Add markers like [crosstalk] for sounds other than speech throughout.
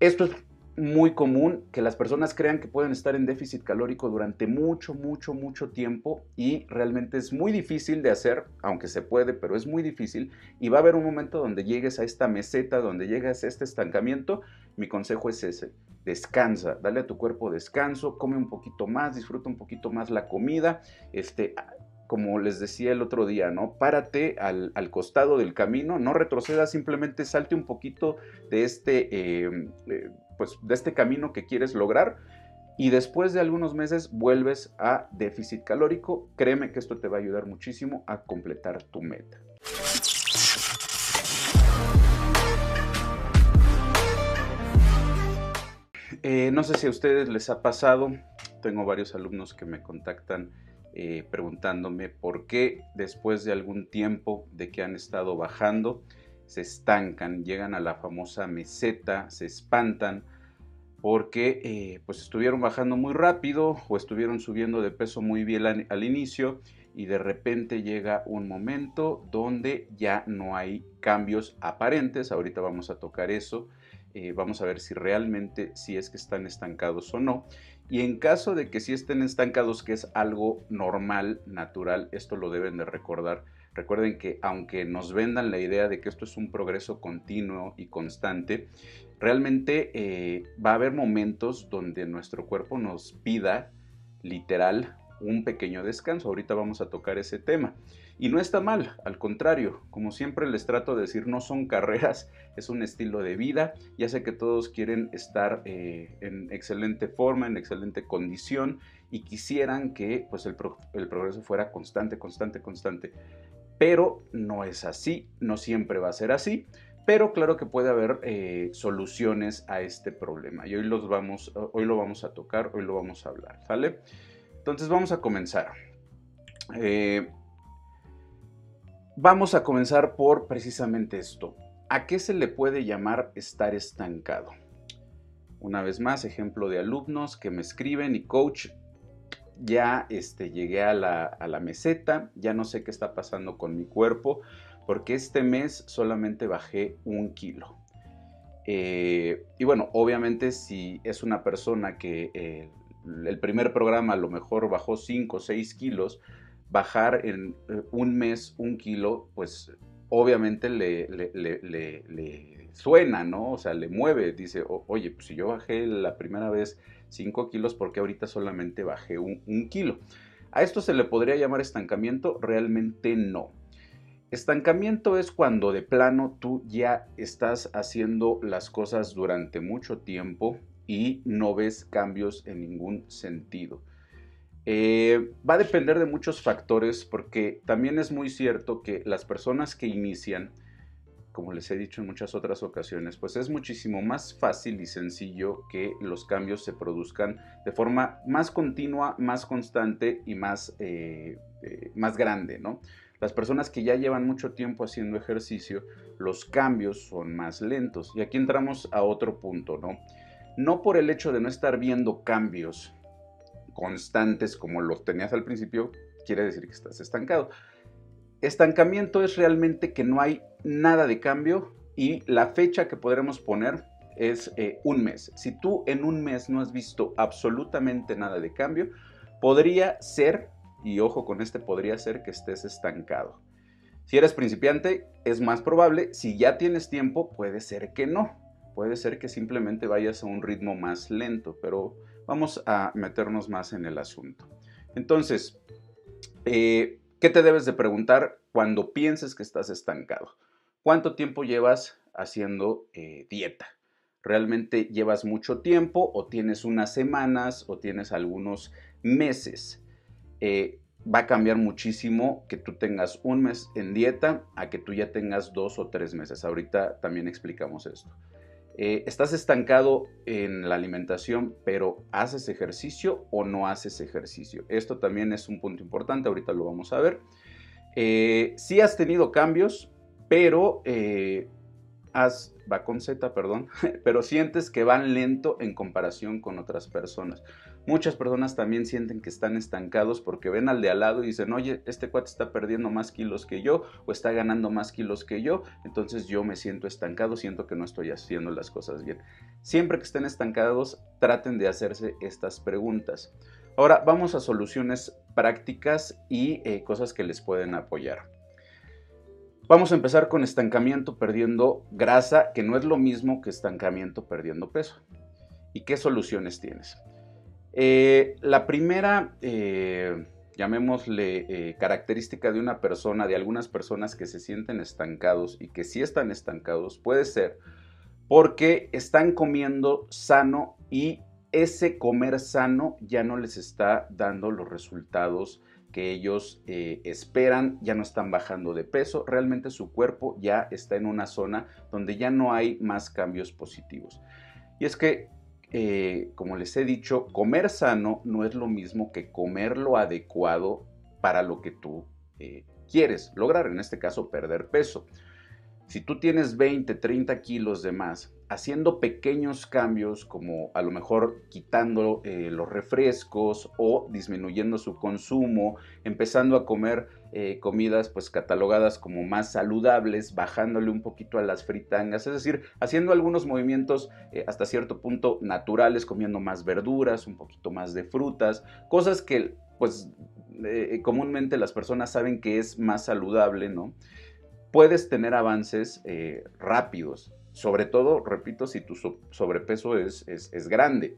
Esto es muy común que las personas crean que pueden estar en déficit calórico durante mucho, mucho, mucho tiempo y realmente es muy difícil de hacer, aunque se puede, pero es muy difícil y va a haber un momento donde llegues a esta meseta, donde llegues a este estancamiento. Mi consejo es ese, descansa, dale a tu cuerpo descanso, come un poquito más, disfruta un poquito más la comida, este, como les decía el otro día, ¿no? Párate al, costado del camino, no retrocedas, simplemente salte un poquito de este... Eh, eh, pues, de este camino que quieres lograr y después de algunos meses vuelves a déficit calórico. Créeme que esto te va a ayudar muchísimo a completar tu meta. Eh, no sé si a ustedes les ha pasado, tengo varios alumnos que me contactan eh, preguntándome por qué después de algún tiempo de que han estado bajando, se estancan, llegan a la famosa meseta, se espantan porque eh, pues estuvieron bajando muy rápido o estuvieron subiendo de peso muy bien al, inicio y de repente llega un momento donde ya no hay cambios aparentes, ahorita vamos a tocar eso, eh, vamos a ver si realmente si es que están estancados o no. Y en caso de que sí estén estancados, que es algo normal, natural, esto lo deben de recordar. Recuerden que aunque nos vendan la idea de que esto es un progreso continuo y constante, realmente eh, va a haber momentos donde nuestro cuerpo nos pida literal un pequeño descanso. Ahorita vamos a tocar ese tema. Y no está mal, al contrario, como siempre les trato de decir, no son carreras, [laughs] es un estilo de vida. Ya sé que todos quieren estar eh, en excelente forma, en excelente condición y quisieran que pues, el, progreso fuera constante, constante, constante pero no es así, no siempre va a ser así, pero claro que puede haber eh, soluciones a este problema y hoy, los vamos, hoy lo vamos a tocar, hoy lo vamos a hablar. Entonces vamos a comenzar. Eh, vamos a comenzar por precisamente esto. ¿A qué se le puede llamar estar estancado? Una vez más, ejemplo de alumnos que me escriben y coach, ya este, llegué a la, meseta, ya no sé qué está pasando con mi cuerpo, porque este mes solamente bajé un kilo. Eh, y bueno, obviamente si es una persona que eh, el primer programa a lo mejor bajó 5 o 6 kilos, bajar en eh, un mes un kilo, pues obviamente le, suena, ¿no? O sea, le mueve, dice, oye, pues si yo bajé la primera vez 5 kilos porque ahorita solamente bajé un, kilo. ¿A esto se le podría llamar estancamiento? Realmente no. Estancamiento es cuando de plano tú ya estás haciendo las cosas durante mucho tiempo y no ves cambios en ningún sentido. Eh, va a depender de muchos factores porque también es muy cierto que las personas que inician como les he dicho en muchas otras ocasiones, pues es muchísimo más fácil y sencillo que los cambios se produzcan de forma más continua, más constante y más, eh, eh, más grande, ¿no? Las personas que ya llevan mucho tiempo haciendo ejercicio, los cambios son más lentos. Y aquí entramos a otro punto, ¿no? No por el hecho de no estar viendo cambios constantes como los tenías al principio, quiere decir que estás estancado. Estancamiento es realmente que no hay nada de cambio y la fecha que podremos poner es eh, un mes. Si tú en un mes no has visto absolutamente nada de cambio, podría ser, y ojo con este, podría ser que estés estancado. Si eres principiante, es más probable. Si ya tienes tiempo, puede ser que no. Puede ser que simplemente vayas a un ritmo más lento, pero vamos a meternos más en el asunto. Entonces, eh, ¿Qué te debes de preguntar cuando pienses que estás estancado? ¿Cuánto tiempo llevas haciendo eh, dieta? ¿Realmente llevas mucho tiempo o tienes unas semanas o tienes algunos meses? Eh, va a cambiar muchísimo que tú tengas un mes en dieta a que tú ya tengas dos o tres meses. Ahorita también explicamos esto. Eh, estás estancado en la alimentación, pero ¿haces ejercicio o no haces ejercicio? Esto también es un punto importante, ahorita lo vamos a ver. Eh, sí has tenido cambios, pero eh, va con Z, perdón, [laughs] pero sientes que van lento en comparación con otras personas. Muchas personas también sienten que están estancados porque ven al de al lado y dicen, oye, este cuate está perdiendo más kilos que yo o está ganando más kilos que yo, entonces yo me siento estancado, siento que no estoy haciendo las cosas bien. Siempre que estén estancados, traten de hacerse estas preguntas. Ahora vamos a soluciones prácticas y eh, cosas que les pueden apoyar. Vamos a empezar con estancamiento perdiendo grasa, que no es lo mismo que estancamiento perdiendo peso. ¿Y qué soluciones tienes? Eh, la primera, eh, llamémosle eh, característica de una persona, de algunas personas que se sienten estancados y que sí están estancados, puede ser porque están comiendo sano y ese comer sano ya no les está dando los resultados que ellos esperan, ya no están bajando de peso, realmente su cuerpo ya está en una zona donde ya no hay más cambios positivos. Y es que, eh, como les he dicho, comer sano no es lo mismo que comer lo adecuado para lo que tú eh, quieres lograr, en este caso perder peso. Si tú tienes 20, 30 kilos de más, haciendo pequeños cambios como a lo mejor quitando eh, los refrescos o disminuyendo su consumo, empezando a comer eh, comidas pues catalogadas como más saludables, bajándole un poquito a las fritangas, es decir, haciendo algunos movimientos eh, hasta cierto punto naturales, comiendo más verduras, un poquito más de frutas, cosas que pues comúnmente las personas saben que es más saludable, ¿no? puedes tener avances rápidos, sobre todo, repito, si tu sobrepeso es, es, es grande.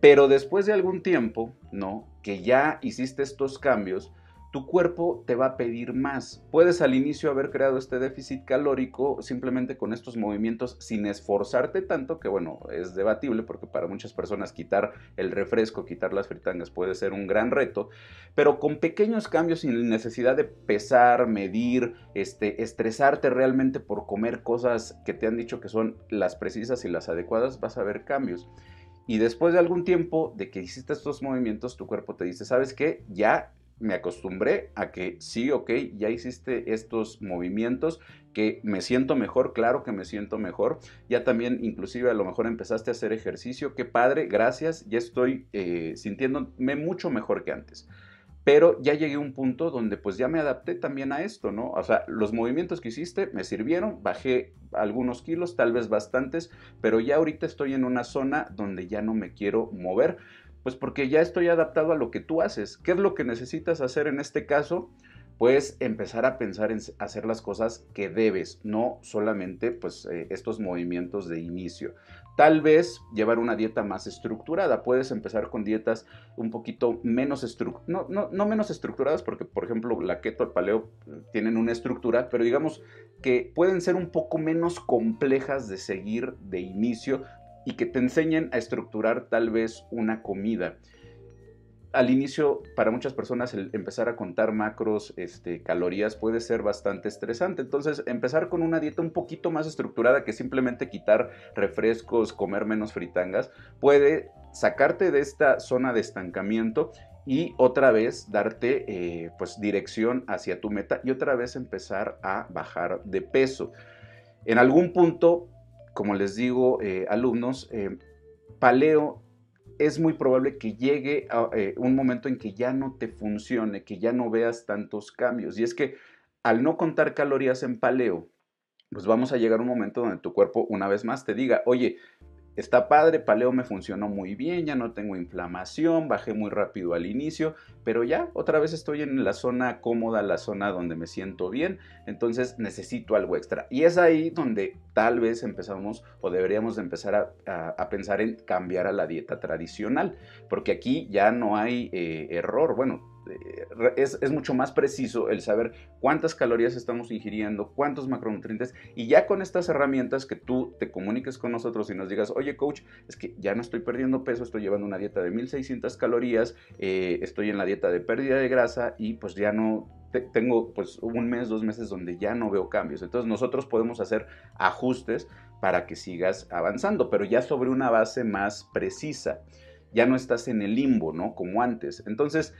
Pero después de algún tiempo, ¿no? Que ya hiciste estos cambios, tu cuerpo te va a pedir más. Puedes al inicio haber creado este déficit calórico simplemente con estos movimientos sin esforzarte tanto, que bueno, es debatible porque para muchas personas quitar el refresco, quitar las fritangas puede ser un gran reto, pero con pequeños cambios sin necesidad de pesar, medir, este, estresarte realmente por comer cosas que te han dicho que son las precisas y las adecuadas, vas a ver cambios. Y después de algún tiempo de que hiciste estos movimientos, tu cuerpo te dice, ¿sabes qué? Ya me acostumbré a que sí, ok, ya hiciste estos movimientos, que me siento mejor, claro que me siento mejor, ya también inclusive a lo mejor empezaste a hacer ejercicio, qué padre, gracias, ya estoy eh, sintiéndome mucho mejor que antes. Pero ya llegué a un punto donde pues ya me adapté también a esto, ¿no? O sea, los movimientos que hiciste me sirvieron, bajé algunos kilos, tal vez bastantes, pero ya ahorita estoy en una zona donde ya no me quiero mover pues porque ya estoy adaptado a lo que tú haces. ¿Qué es lo que necesitas hacer en este caso? Pues empezar a pensar en hacer las cosas que debes, no solamente pues eh, estos movimientos de inicio. Tal vez llevar una dieta más estructurada. Puedes empezar con dietas un poquito menos estructuradas, no, no, menos estructuradas, porque por ejemplo la keto, el paleo tienen una estructura, pero digamos que pueden ser un poco menos complejas de seguir de inicio y que te enseñen a estructurar tal vez una comida. Al inicio, para muchas personas, el empezar a contar macros, este, calorías, puede ser bastante estresante. Entonces, empezar con una dieta un poquito más estructurada que simplemente quitar refrescos, comer menos fritangas, puede sacarte de esta zona de estancamiento y otra vez darte eh, pues dirección hacia tu meta y otra vez empezar a bajar de peso. En algún punto como les digo, eh, alumnos, eh, paleo es muy probable que llegue a eh, un momento en que ya no te funcione, que ya no veas tantos cambios. Y es que al no contar calorías en paleo, pues vamos a llegar a un momento donde tu cuerpo una vez más te diga, oye, Está padre, paleo me funcionó muy bien, ya no tengo inflamación, bajé muy rápido al inicio, pero ya otra vez estoy en la zona cómoda, la zona donde me siento bien, entonces necesito algo extra. Y es ahí donde tal vez empezamos o deberíamos de empezar a, pensar en cambiar a la dieta tradicional, porque aquí ya no hay eh, error, bueno, es, es, mucho más preciso el saber cuántas calorías estamos ingiriendo, cuántos macronutrientes, y ya con estas herramientas que tú te comuniques con nosotros y nos digas, oye coach, es que ya no estoy perdiendo peso, estoy llevando una dieta de 1600 calorías, eh, estoy en la dieta de pérdida de grasa y pues ya no tengo pues un mes, dos meses donde ya no veo cambios. Entonces nosotros podemos hacer ajustes para que sigas avanzando, pero ya sobre una base más precisa. Ya no estás en el limbo, ¿no? Como antes. Entonces,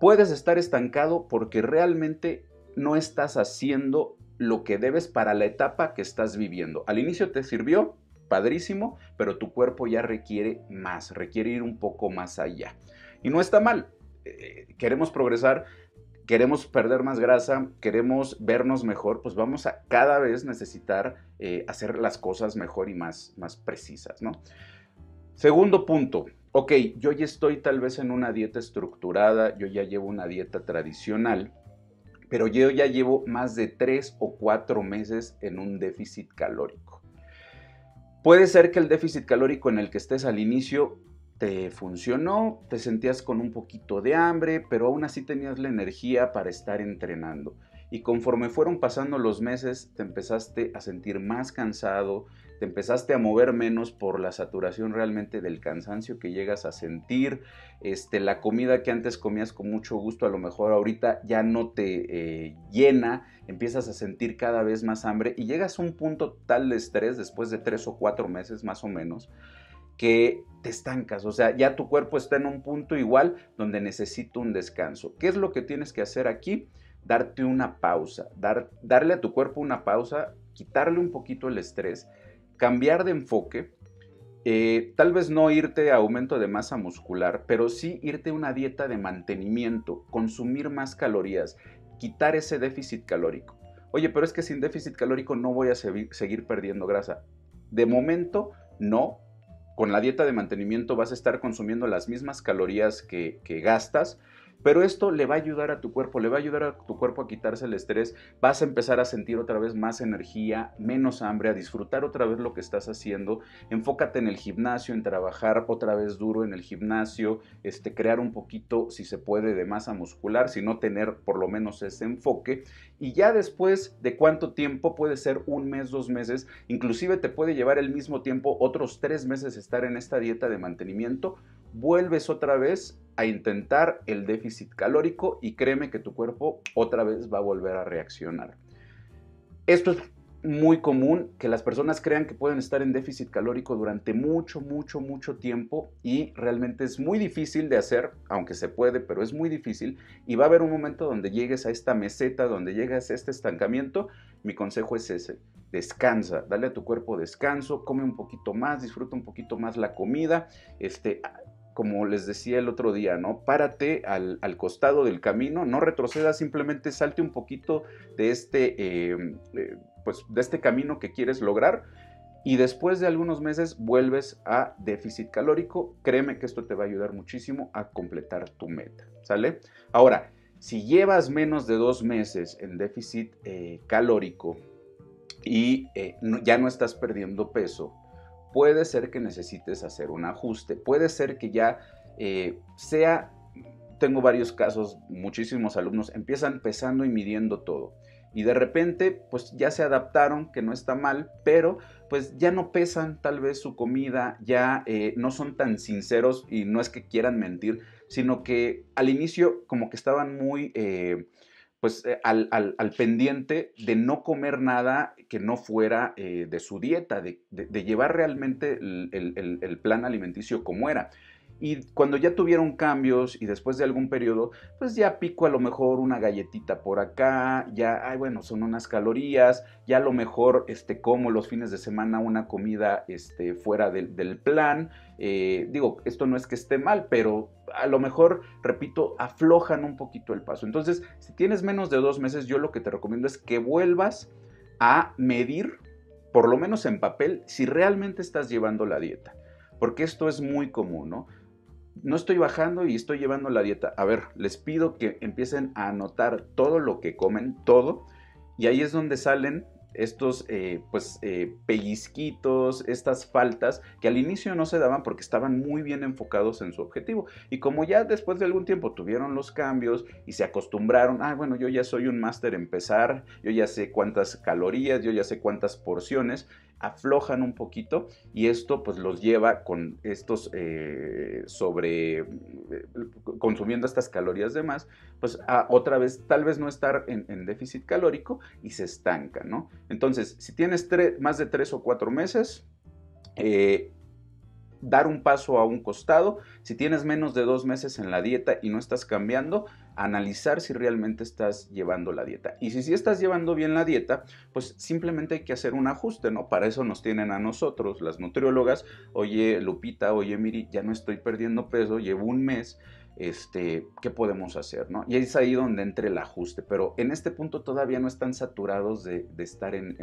puedes estar estancado porque realmente no estás haciendo lo que debes para la etapa que estás viviendo. Al inicio te sirvió, padrísimo, pero tu cuerpo ya requiere más, requiere ir un poco más allá. Y no está mal. Eh, queremos progresar, queremos perder más grasa, queremos vernos mejor, pues vamos a cada vez necesitar eh, hacer las cosas mejor y más, más precisas, ¿no? Segundo punto, ok, yo ya estoy tal vez en una dieta estructurada, yo ya llevo una dieta tradicional, pero yo ya llevo más de tres o cuatro meses en un déficit calórico. Puede ser que el déficit calórico en el que estés al inicio te funcionó, te sentías con un poquito de hambre, pero aún así tenías la energía para estar entrenando. Y conforme fueron pasando los meses, te empezaste a sentir más cansado, te empezaste a mover menos por la saturación realmente del cansancio que llegas a sentir, este, la comida que antes comías con mucho gusto, a lo mejor ahorita ya no te eh, llena, empiezas a sentir cada vez más hambre y llegas a un punto tal de estrés después de tres o cuatro meses más o menos, que te estancas, o sea, ya tu cuerpo está en un punto igual donde necesita un descanso. ¿Qué es lo que tienes que hacer aquí? Darte una pausa, dar, darle a tu cuerpo una pausa, quitarle un poquito el estrés cambiar de enfoque, eh, tal vez no irte a aumento de masa muscular, pero sí irte a una dieta de mantenimiento, consumir más calorías, quitar ese déficit calórico. Oye, pero es que sin déficit calórico no voy a seguir perdiendo grasa. De momento, no. Con la dieta de mantenimiento vas a estar consumiendo las mismas calorías que, que gastas, pero esto le va a ayudar a tu cuerpo, le va a ayudar a tu cuerpo a quitarse el estrés, vas a empezar a sentir otra vez más energía, menos hambre, a disfrutar otra vez lo que estás haciendo. Enfócate en el gimnasio, en trabajar otra vez duro en el gimnasio, este, crear un poquito, si se puede, de masa muscular, si no tener por lo menos ese enfoque. Y ya después de cuánto tiempo, puede ser un mes, dos meses, inclusive te puede llevar el mismo tiempo, otros tres meses estar en esta dieta de mantenimiento, vuelves otra vez a intentar el déficit calórico y créeme que tu cuerpo otra vez va a volver a reaccionar. Esto es muy común que las personas crean que pueden estar en déficit calórico durante mucho, mucho, mucho tiempo y realmente es muy difícil de hacer, aunque se puede, pero es muy difícil y va a haber un momento donde llegues a esta meseta, donde llegues a este estancamiento. Mi consejo es ese, descansa, dale a tu cuerpo descanso, come un poquito más, disfruta un poquito más la comida, este, como les decía el otro día, ¿no? Párate al, costado del camino, no retrocedas, simplemente salte un poquito de este, em, eh, pues, de este camino que quieres lograr y después de algunos meses vuelves a déficit calórico. Créeme que esto te va a ayudar muchísimo a completar tu meta, ¿sale? Ahora, si llevas menos de dos meses en déficit eh, calórico y eh, ya no estás perdiendo peso, puede ser que necesites hacer un ajuste, puede ser que ya eh, sea, tengo varios casos, muchísimos alumnos empiezan pesando y midiendo todo y de repente pues ya se adaptaron, que no está mal, pero pues ya no pesan tal vez su comida, ya eh, no son tan sinceros y no es que quieran mentir, sino que al inicio como que estaban muy... Eh, pues eh, al, pendiente de no comer nada que no fuera eh, de su dieta, de, llevar realmente el, plan alimenticio como era. Y cuando ya tuvieron cambios y después de algún periodo, pues ya pico a lo mejor una galletita por acá, ya, ay, bueno, son unas calorías, ya a lo mejor este, como los fines de semana una comida este, fuera del, plan. Eh, digo, esto no es que esté mal, pero a lo mejor, repito, aflojan un poquito el paso. Entonces, si tienes menos de dos meses, yo lo que te recomiendo es que vuelvas a medir, por lo menos en papel, si realmente estás llevando la dieta. Porque esto es muy común, ¿no? No estoy bajando y estoy llevando la dieta. A ver, les pido que empiecen a anotar todo lo que comen, todo, y ahí es donde salen estos eh, pues eh, pellizquitos, estas faltas que al inicio no se daban porque estaban muy bien enfocados en su objetivo. Y como ya después de algún tiempo tuvieron los cambios y se acostumbraron, ah, bueno, yo ya soy un máster en pesar, yo ya sé cuántas calorías, yo ya sé cuántas porciones, aflojan un poquito y esto pues los lleva con estos eh, sobre consumiendo estas calorías de más pues a otra vez tal vez no estar en, déficit calórico y se estanca no entonces si tienes más de tres o cuatro meses eh, dar un paso a un costado si tienes menos de dos meses en la dieta y no estás cambiando analizar si realmente estás llevando la dieta. Y si sí estás llevando bien la dieta, pues simplemente hay que hacer un ajuste, ¿no? Para eso nos tienen a nosotros, las nutriólogas. Oye, Lupita, oye, Miri, ya no estoy perdiendo peso, llevo un mes. Este, ¿qué podemos hacer? ¿no? Y es ahí donde entra el ajuste, pero en este punto todavía no están saturados de, estar en,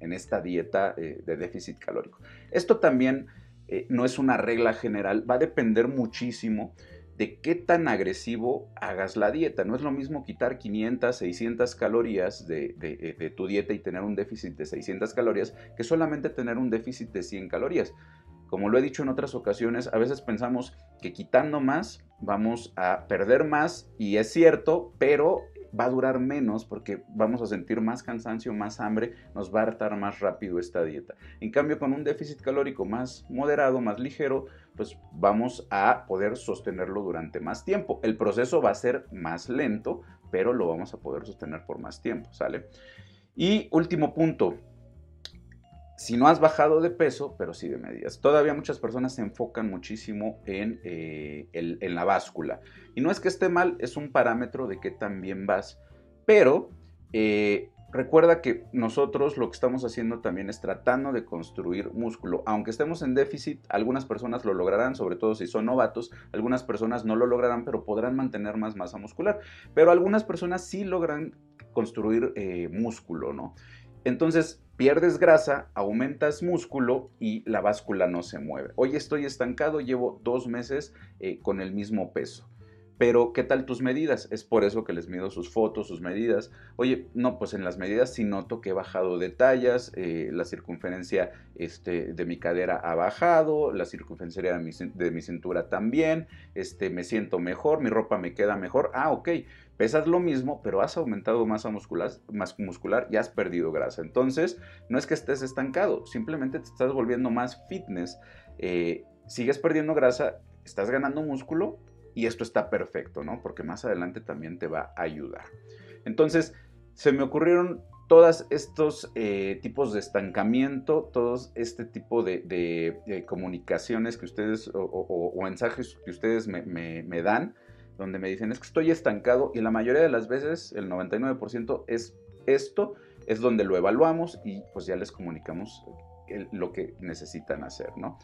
esta dieta eh, de déficit calórico. Esto también eh, no es una regla general, va a depender muchísimo de qué tan agresivo hagas la dieta. No es lo mismo quitar 500, 600 calorías de, tu dieta y tener un déficit de 600 calorías que solamente tener un déficit de 100 calorías. Como lo he dicho en otras ocasiones, a veces pensamos que quitando más vamos a perder más y es cierto, pero va a durar menos porque vamos a sentir más cansancio, más hambre, nos va a hartar más rápido esta dieta. En cambio, con un déficit calórico más moderado, más ligero, pues vamos a poder sostenerlo durante más tiempo. El proceso va a ser más lento, pero lo vamos a poder sostener por más tiempo, ¿sale? Y último punto, si no has bajado de peso, pero sí de medidas. Todavía muchas personas se enfocan muchísimo en, eh, en, la báscula. Y no es que esté mal, es un parámetro de qué tan bien vas. Pero eh, recuerda que nosotros lo que estamos haciendo también es tratando de construir músculo. Aunque estemos en déficit, algunas personas lo lograrán, sobre todo si son novatos. Algunas personas no lo lograrán, pero podrán mantener más masa muscular. Pero algunas personas sí logran construir eh, músculo, ¿no? Entonces, pierdes grasa, aumentas músculo y la báscula no se mueve. Hoy estoy estancado, llevo dos meses eh, con el mismo peso. Pero, ¿qué tal tus medidas? Es por eso que les mido sus fotos, sus medidas. Oye, no, pues en las medidas sí noto que he bajado de tallas, eh, la circunferencia este, de mi cadera ha bajado, la circunferencia de mi, cintura también, este, me siento mejor, mi ropa me queda mejor. Ah, ok, pesas lo mismo, pero has aumentado masa muscular, más muscular y has perdido grasa. Entonces, no es que estés estancado, simplemente te estás volviendo más fitness, eh, sigues perdiendo grasa, estás ganando músculo y esto está perfecto, ¿no? Porque más adelante también te va a ayudar. Entonces, se me ocurrieron todos estos eh, tipos de estancamiento, todos este tipo de, comunicaciones que ustedes o, mensajes que ustedes me, dan, donde me dicen es que estoy estancado y la mayoría de las veces, el 99% es esto, es donde lo evaluamos y pues ya les comunicamos lo que necesitan hacer, ¿no?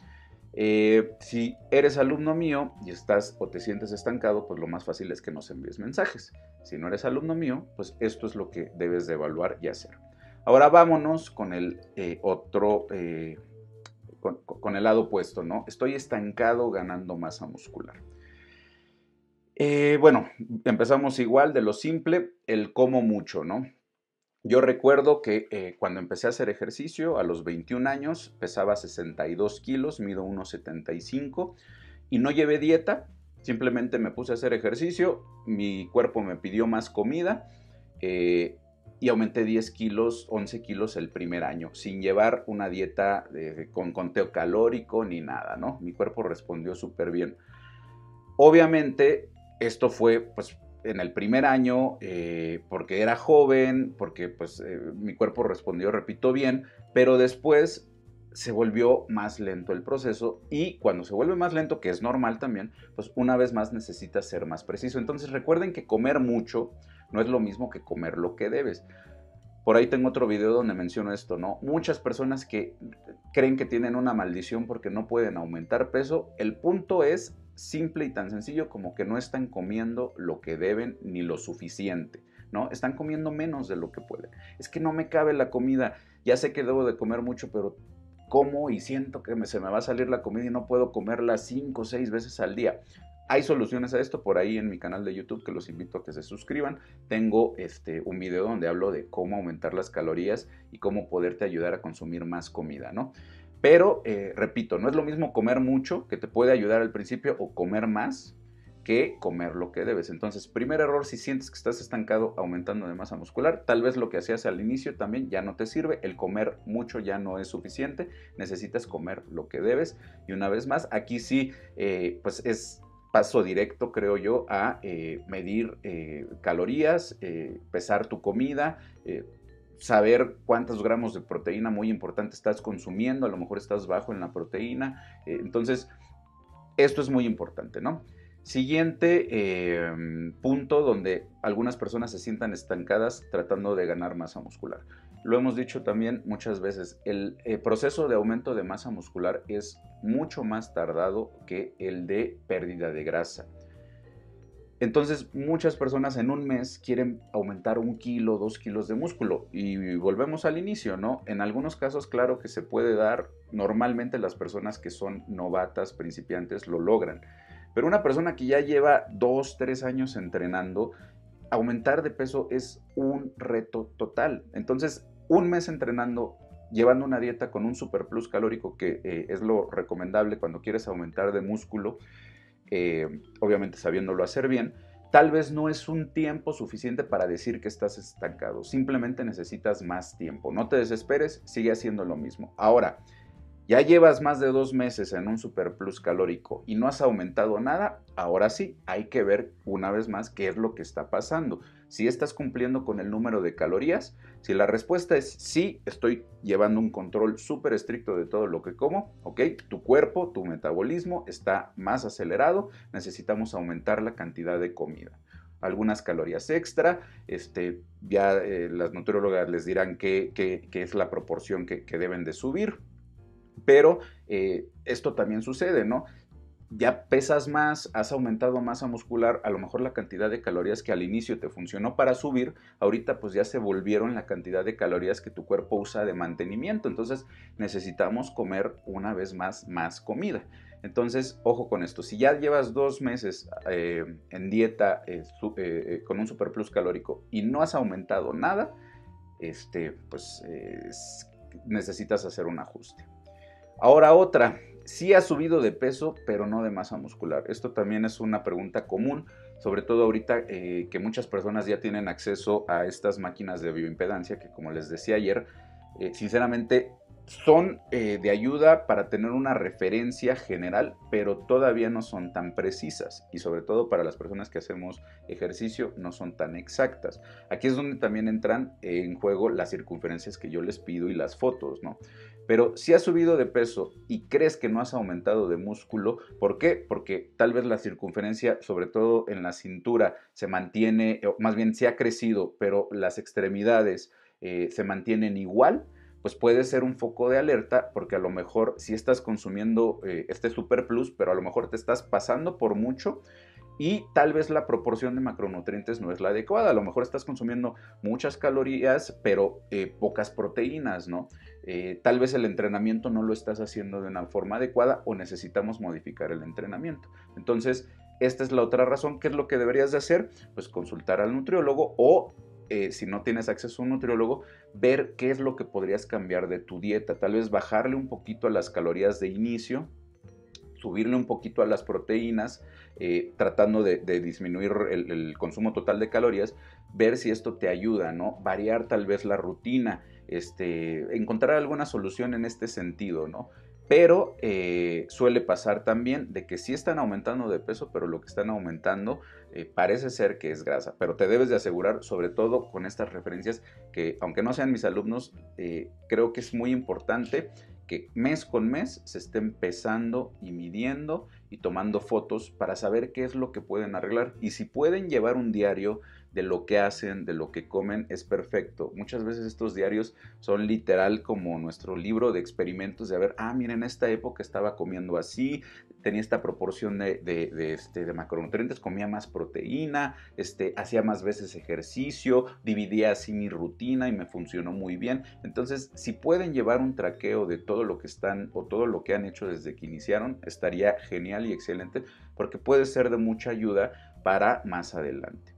Eh, si eres alumno mío y estás o te sientes estancado, pues lo más fácil es que nos envíes mensajes. Si no eres alumno mío, pues esto es lo que debes de evaluar y hacer. Ahora vámonos con el eh, otro, eh, con, el lado opuesto, ¿no? Estoy estancado ganando masa muscular. bueno, empezamos igual de lo simple, el como mucho, ¿no? Yo recuerdo que eh, cuando empecé a hacer ejercicio a los 21 años pesaba 62 kilos, mido 1,75 y no llevé dieta, simplemente me puse a hacer ejercicio, mi cuerpo me pidió más comida eh, y aumenté 10 kilos, 11 kilos el primer año, sin llevar una dieta con conteo calórico ni nada, ¿no? Mi cuerpo respondió súper bien. Obviamente esto fue pues en el primer año, eh, porque era joven, porque pues eh, mi cuerpo respondió, repito, bien, pero después se volvió más lento el proceso y cuando se vuelve más lento, que es normal también, pues una vez más necesitas ser más preciso. Entonces recuerden que comer mucho no es lo mismo que comer lo que debes. Por ahí tengo otro video donde menciono esto, ¿no? Muchas personas que creen que tienen una maldición porque no pueden aumentar peso, el punto es simple y tan sencillo como que no están comiendo lo que deben ni lo suficiente, ¿no? Están comiendo menos de lo que pueden. Es que no me cabe la comida, ya sé que debo de comer mucho, pero como y siento que se me va a salir la comida y no puedo comerla cinco o seis veces al día. Hay soluciones a esto por ahí en mi canal de YouTube que los invito a que se suscriban. Tengo este, un video donde hablo de cómo aumentar las calorías y cómo poderte ayudar a consumir más comida, ¿no? Pero, eh, repito, no es lo mismo comer mucho, que te puede ayudar al principio, o comer más, que comer lo que debes. Entonces, primer error, si sientes que estás estancado aumentando de masa muscular, tal vez lo que hacías al inicio también ya no te sirve, el comer mucho ya no es suficiente, necesitas comer lo que debes. Y una vez más, aquí sí, eh, pues es paso directo, creo yo, a eh, medir calorías, pesar tu comida, saber cuántos gramos de proteína muy importante estás consumiendo, a lo mejor estás bajo en la proteína. Eh, entonces, esto es muy importante, ¿no? Siguiente em, punto donde algunas personas se sientan estancadas tratando de ganar masa muscular. Lo hemos dicho también muchas veces, el eh, proceso de aumento de masa muscular es mucho más tardado que el de pérdida de grasa. Entonces muchas personas en un mes quieren aumentar un kilo, dos kilos de músculo y volvemos al inicio, ¿no? En algunos casos claro que se puede dar, normalmente las personas que son novatas, principiantes, lo logran. Pero una persona que ya lleva dos, tres años entrenando, aumentar de peso es un reto total. Entonces, un mes entrenando, llevando una dieta con un superplus calórico, que eh, es lo recomendable cuando quieres aumentar de músculo, eh, obviamente sabiéndolo hacer bien, tal vez no es un tiempo suficiente para decir que estás estancado. Simplemente necesitas más tiempo. No te desesperes, sigue haciendo lo mismo. Ahora, ya llevas más de dos meses en un superplus calórico y no has aumentado nada, ahora sí, hay que ver una vez más qué es lo que está pasando. Si estás cumpliendo con el número de calorías, si la respuesta es sí, estoy llevando un control súper estricto de todo lo que como, ok, tu cuerpo, tu metabolismo está más acelerado, necesitamos aumentar la cantidad de comida algunas calorías extra. Este, ya eh, las nutriólogas les dirán qué, es la proporción que, deben de subir. Pero eh, esto también sucede, ¿no? Ya pesas más, has aumentado masa muscular, a lo mejor la cantidad de calorías que al inicio te funcionó para subir, ahorita pues ya se volvieron la cantidad de calorías que tu cuerpo usa de mantenimiento. Entonces necesitamos comer una vez más más comida. Entonces, ojo con esto. Si ya llevas dos meses eh, en dieta eh, con un superplus calórico y no has aumentado nada, este, pues necesitas hacer un ajuste. Ahora otra, sí ha subido de peso, pero no de masa muscular. Esto también es una pregunta común, sobre todo ahorita eh, que muchas personas ya tienen acceso a estas máquinas de bioimpedancia, que como les decía ayer, eh, sinceramente son eh, de ayuda para tener una referencia general, pero todavía no son tan precisas y sobre todo para las personas que hacemos ejercicio no son tan exactas. Aquí es donde también entran en juego las circunferencias que yo les pido y las fotos, ¿no? Pero si has subido de peso y crees que no has aumentado de músculo, ¿por qué? Porque tal vez la circunferencia, sobre todo en la cintura, se mantiene, o más bien se ha crecido, pero las extremidades eh, se mantienen igual, pues puede ser un foco de alerta porque a lo mejor si estás consumiendo eh, este super plus, pero a lo mejor te estás pasando por mucho y tal vez la proporción de macronutrientes no es la adecuada. A lo mejor estás consumiendo muchas calorías, pero eh, pocas proteínas, ¿no? Eh, tal vez el entrenamiento no lo estás haciendo de una forma adecuada o necesitamos modificar el entrenamiento. Entonces, esta es la otra razón. ¿Qué es lo que deberías de hacer? Pues consultar al nutriólogo o eh, si no tienes acceso a un nutriólogo, ver qué es lo que podrías cambiar de tu dieta. Tal vez bajarle un poquito a las calorías de inicio, subirle un poquito a las proteínas, eh, tratando de, disminuir el, el, consumo total de calorías, ver si esto te ayuda, ¿no? Variar tal vez la rutina este, encontrar alguna solución en este sentido, ¿no? Pero eh, suele pasar también de que sí están aumentando de peso, pero lo que están aumentando eh, parece ser que es grasa. Pero te debes de asegurar, sobre todo con estas referencias, que aunque no sean mis alumnos, eh, creo que es muy importante que mes con mes se estén pesando y midiendo y tomando fotos para saber qué es lo que pueden arreglar. Y si pueden llevar un diario de lo que hacen, de lo que comen, es perfecto. Muchas veces estos diarios son literal como nuestro libro de experimentos de ver, ah, miren, en esta época estaba comiendo así, tenía esta proporción de, este, de macronutrientes, comía más proteína, este, hacía más veces ejercicio, dividía así mi rutina y me funcionó muy bien. Entonces, si pueden llevar un traqueo de todo lo que están o todo lo que han hecho desde que iniciaron, estaría genial y excelente porque puede ser de mucha ayuda para más adelante.